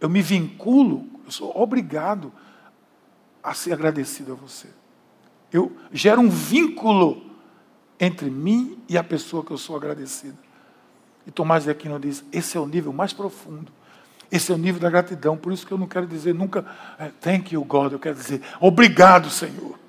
Eu me vinculo, eu sou obrigado a ser agradecido a você. Eu gero um vínculo entre mim e a pessoa que eu sou agradecido. E Tomás de Aquino diz: esse é o nível mais profundo. Esse é o nível da gratidão. Por isso que eu não quero dizer nunca eh, thank you, God. Eu quero dizer obrigado, Senhor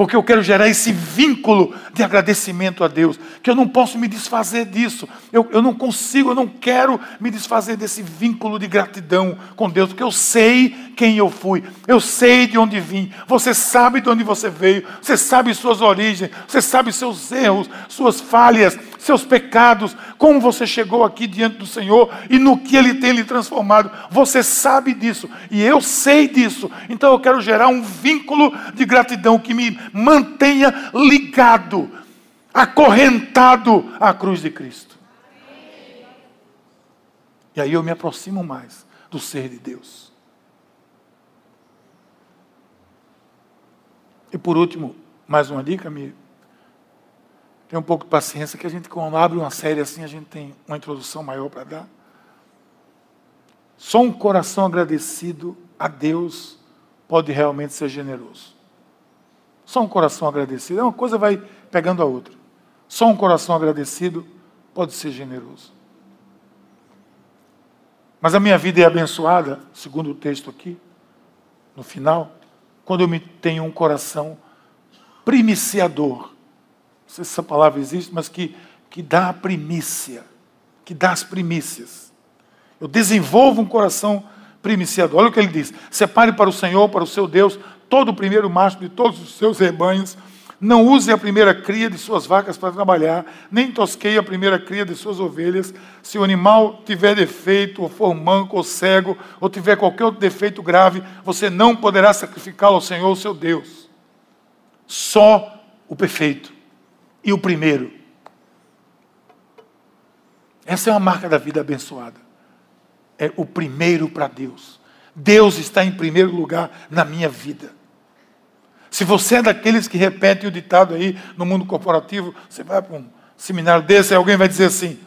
porque eu quero gerar esse vínculo de agradecimento a Deus, que eu não posso me desfazer disso, eu, eu não consigo, eu não quero me desfazer desse vínculo de gratidão com Deus, porque eu sei quem eu fui, eu sei de onde vim, você sabe de onde você veio, você sabe suas origens, você sabe seus erros, suas falhas, seus pecados, como você chegou aqui diante do Senhor e no que Ele tem lhe transformado. Você sabe disso. E eu sei disso. Então eu quero gerar um vínculo de gratidão que me mantenha ligado, acorrentado à cruz de Cristo. E aí eu me aproximo mais do ser de Deus. E por último, mais uma dica, me Tenha um pouco de paciência, que a gente, quando abre uma série assim, a gente tem uma introdução maior para dar. Só um coração agradecido a Deus pode realmente ser generoso. Só um coração agradecido. É uma coisa vai pegando a outra. Só um coração agradecido pode ser generoso. Mas a minha vida é abençoada, segundo o texto aqui, no final, quando eu me tenho um coração primiciador não sei se essa palavra existe, mas que, que dá a primícia, que dá as primícias. Eu desenvolvo um coração primiciador. Olha o que ele diz: separe para o Senhor, para o seu Deus, todo o primeiro macho de todos os seus rebanhos. Não use a primeira cria de suas vacas para trabalhar, nem tosqueie a primeira cria de suas ovelhas. Se o animal tiver defeito, ou for manco ou cego, ou tiver qualquer outro defeito grave, você não poderá sacrificá-lo ao Senhor, seu Deus. Só o perfeito e o primeiro. Essa é uma marca da vida abençoada. É o primeiro para Deus. Deus está em primeiro lugar na minha vida. Se você é daqueles que repetem o ditado aí no mundo corporativo, você vai para um seminário desse, e alguém vai dizer assim: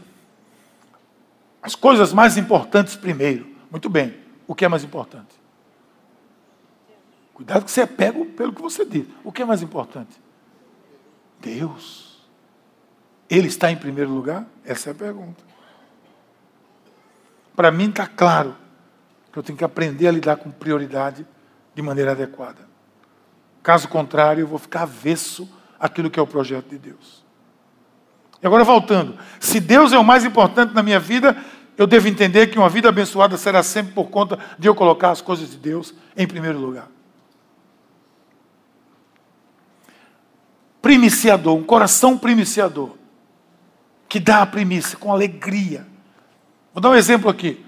as coisas mais importantes primeiro. Muito bem, o que é mais importante? Cuidado que você é pego pelo que você diz. O que é mais importante? Deus. Ele está em primeiro lugar? Essa é a pergunta. Para mim está claro que eu tenho que aprender a lidar com prioridade de maneira adequada. Caso contrário, eu vou ficar avesso àquilo que é o projeto de Deus. E agora voltando, se Deus é o mais importante na minha vida, eu devo entender que uma vida abençoada será sempre por conta de eu colocar as coisas de Deus em primeiro lugar. primiciador, um coração primiciador, que dá a primícia com alegria. Vou dar um exemplo aqui.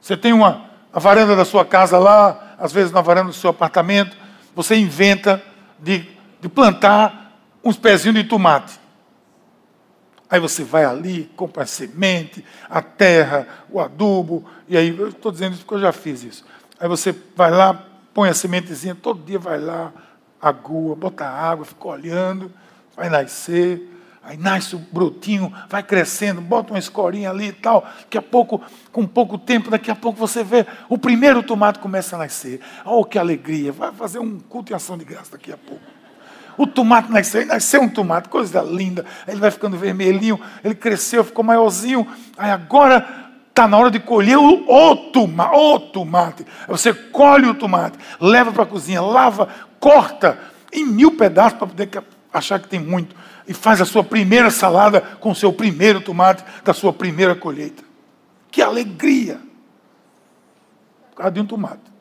Você tem uma a varanda da sua casa lá, às vezes na varanda do seu apartamento, você inventa de, de plantar uns pezinhos de tomate. Aí você vai ali, compra a semente, a terra, o adubo, e aí, eu estou dizendo isso porque eu já fiz isso. Aí você vai lá, põe a sementezinha, todo dia vai lá, agua, bota água, fica olhando, vai nascer, aí nasce o brotinho, vai crescendo, bota uma escorinha ali e tal. Daqui a pouco, com pouco tempo, daqui a pouco você vê o primeiro tomate começa a nascer. Oh, que alegria! Vai fazer um culto em ação de graça daqui a pouco. O tomate nasceu, nasceu um tomate, coisa linda. Aí ele vai ficando vermelhinho, ele cresceu, ficou maiorzinho. Aí agora está na hora de colher o, o, toma, o tomate. Você colhe o tomate, leva para a cozinha, lava, corta em mil pedaços para poder achar que tem muito. E faz a sua primeira salada com o seu primeiro tomate da sua primeira colheita. Que alegria! Por causa de um tomate.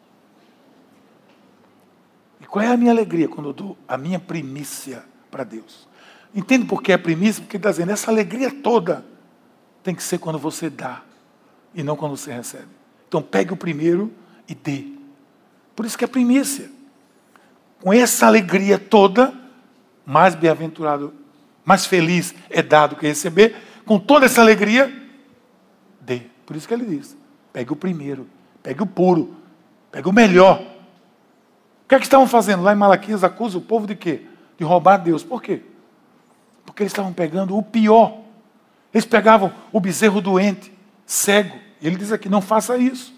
E qual é a minha alegria quando eu dou a minha primícia para Deus? Entende por que é primícia? Porque está dizendo, essa alegria toda tem que ser quando você dá e não quando você recebe. Então pegue o primeiro e dê. Por isso que é primícia com essa alegria toda, mais bem-aventurado, mais feliz é dado que receber, com toda essa alegria, dê. Por isso que ele diz: pegue o primeiro, pegue o puro, pegue o melhor. O que é que estavam fazendo? Lá em Malaquias acusa o povo de quê? De roubar Deus. Por quê? Porque eles estavam pegando o pior. Eles pegavam o bezerro doente, cego. E ele diz aqui: não faça isso.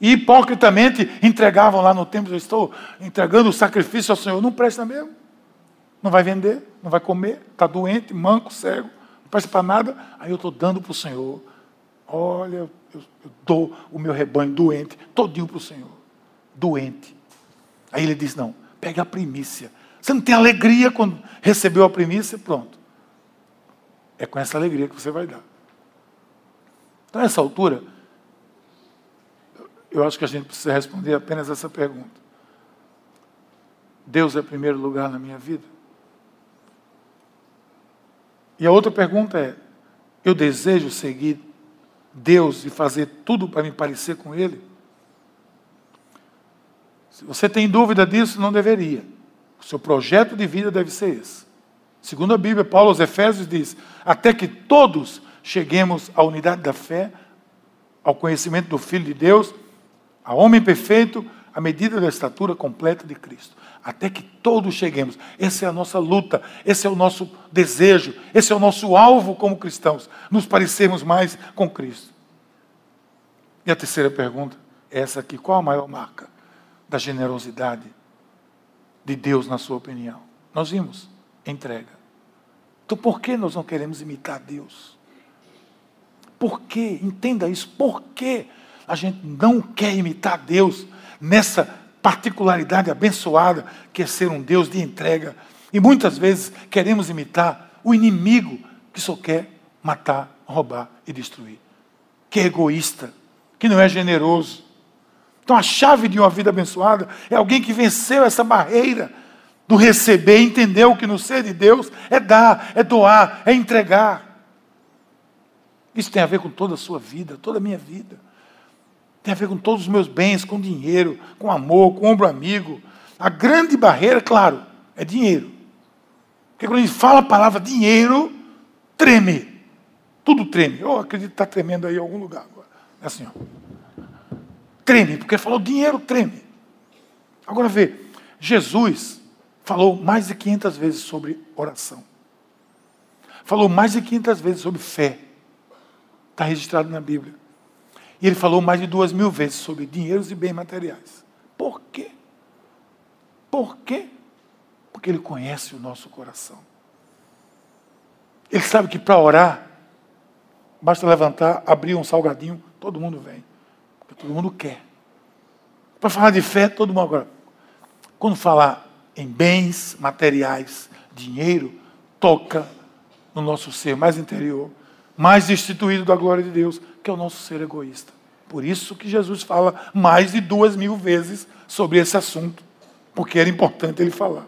E hipocritamente entregavam lá no templo, eu estou entregando o sacrifício ao Senhor. Não presta mesmo. Não vai vender, não vai comer, está doente, manco, cego, não presta para nada. Aí eu estou dando para o Senhor. Olha, eu, eu, dou o meu rebanho doente, todinho para o Senhor. Doente. Aí ele diz: não, pega a primícia. Você não tem alegria quando recebeu a primícia? Pronto. É com essa alegria que você vai dar. Então, nessa altura, eu acho que a gente precisa responder apenas essa pergunta. Deus é primeiro lugar na minha vida? E a outra pergunta é: eu desejo seguir Deus e fazer tudo para me parecer com Ele? Se você tem dúvida disso, não deveria. O seu projeto de vida deve ser esse. Segundo a Bíblia, Paulo aos Efésios diz: até que todos cheguemos à unidade da fé, ao conhecimento do Filho de Deus, a homem perfeito, à medida da estatura completa de Cristo. Até que todos cheguemos. Essa é a nossa luta, esse é o nosso desejo, esse é o nosso alvo como cristãos, nos parecermos mais com Cristo. E a terceira pergunta é essa aqui: qual a maior marca da generosidade de Deus, na sua opinião? Nós vimos entrega. Então, por que nós não queremos imitar Deus? Por que? Entenda isso. Por que a gente não quer imitar Deus nessa particularidade abençoada que é ser um Deus de entrega? E muitas vezes queremos imitar o inimigo que só quer matar, roubar e destruir, que é egoísta, que não é generoso. Então a chave de uma vida abençoada é alguém que venceu essa barreira do receber, entendeu que no ser de Deus é dar, é doar, é entregar. Isso tem a ver com toda a sua vida, toda a minha vida. Tem a ver com todos os meus bens, com dinheiro, com amor, com ombro amigo. A grande barreira, claro, é dinheiro. Porque quando a gente fala a palavra dinheiro, treme. Tudo treme. Eu acredito que está tremendo aí em algum lugar agora. É assim, ó. Treme, porque falou dinheiro, treme. Agora vê, Jesus falou mais de 500 vezes sobre oração. Falou mais de 500 vezes sobre fé. Está registrado na Bíblia. E ele falou mais de duas mil vezes sobre dinheiros e bens materiais. Por quê? Por quê? Porque ele conhece o nosso coração. Ele sabe que para orar, basta levantar, abrir um salgadinho, todo mundo vem. Porque todo mundo quer. Para falar de fé, todo mundo agora. Quando falar em bens materiais, dinheiro, toca no nosso ser mais interior, mais destituído da glória de Deus, que é o nosso ser egoísta. Por isso que Jesus fala mais de duas mil vezes sobre esse assunto, porque era importante ele falar.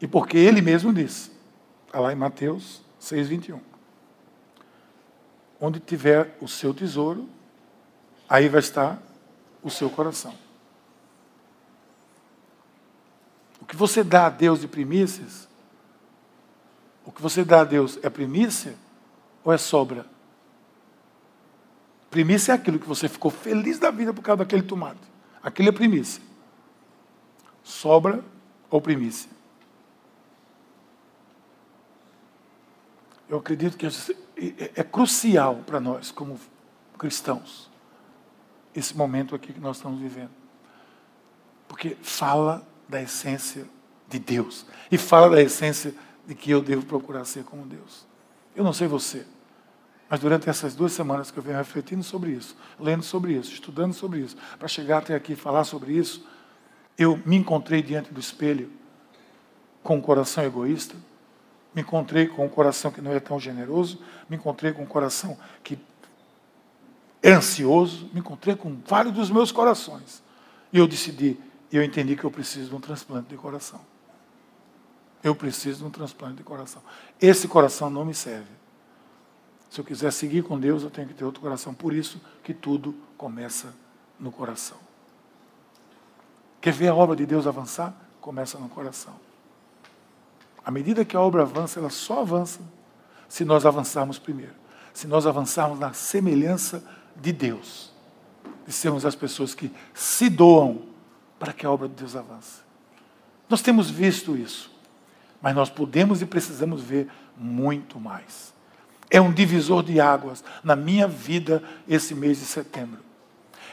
E porque ele mesmo disse, está lá em Mateus 6, 21. Onde tiver o seu tesouro, aí vai estar o seu coração. que você dá a Deus de primícias, o que você dá a Deus é primícia ou é sobra? Primícia é aquilo que você ficou feliz da vida por causa daquele tomate. Aquilo é primícia. Sobra ou primícia? Eu acredito que é crucial para nós, como cristãos, esse momento aqui que nós estamos vivendo. Porque fala da essência de Deus. E fala da essência de que eu devo procurar ser como Deus. Eu não sei você, mas durante essas duas semanas que eu venho refletindo sobre isso, lendo sobre isso, estudando sobre isso, para chegar até aqui e falar sobre isso, eu me encontrei diante do espelho com um coração egoísta, me encontrei com um coração que não é tão generoso, me encontrei com um coração que é ansioso, me encontrei com vários dos meus corações. E eu decidi eu entendi que eu preciso de um transplante de coração. Eu preciso de um transplante de coração. Esse coração não me serve. Se eu quiser seguir com Deus, eu tenho que ter outro coração. Por isso que tudo começa no coração. Quer ver a obra de Deus avançar? Começa no coração. À medida que a obra avança, ela só avança se nós avançarmos primeiro. Se nós avançarmos na semelhança de Deus. De sermos as pessoas que se doam para que a obra de Deus avance. Nós temos visto isso, mas nós podemos e precisamos ver muito mais. É um divisor de águas na minha vida esse mês de setembro.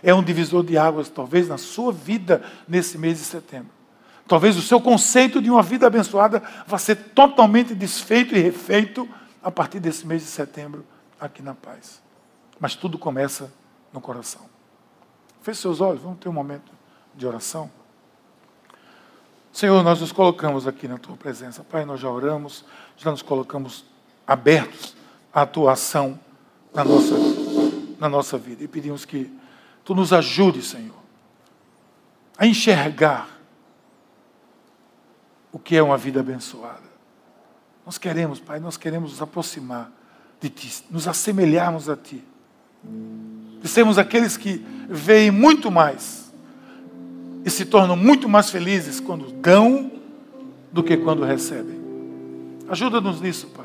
É um divisor de águas, talvez, na sua vida nesse mês de setembro. Talvez o seu conceito de uma vida abençoada vá ser totalmente desfeito e refeito a partir desse mês de setembro aqui na paz. Mas tudo começa no coração. Feche seus olhos, vamos ter um momento de oração? Senhor, nós nos colocamos aqui na tua presença. Pai, nós já oramos, já nos colocamos abertos à atuação na nossa, na nossa vida. E pedimos que tu nos ajude, Senhor, a enxergar o que é uma vida abençoada. Nós queremos, Pai, nós queremos nos aproximar de Ti, nos assemelharmos a Ti. De sermos aqueles que veem muito mais e se tornam muito mais felizes quando dão do que quando recebem. Ajuda-nos nisso, Pai,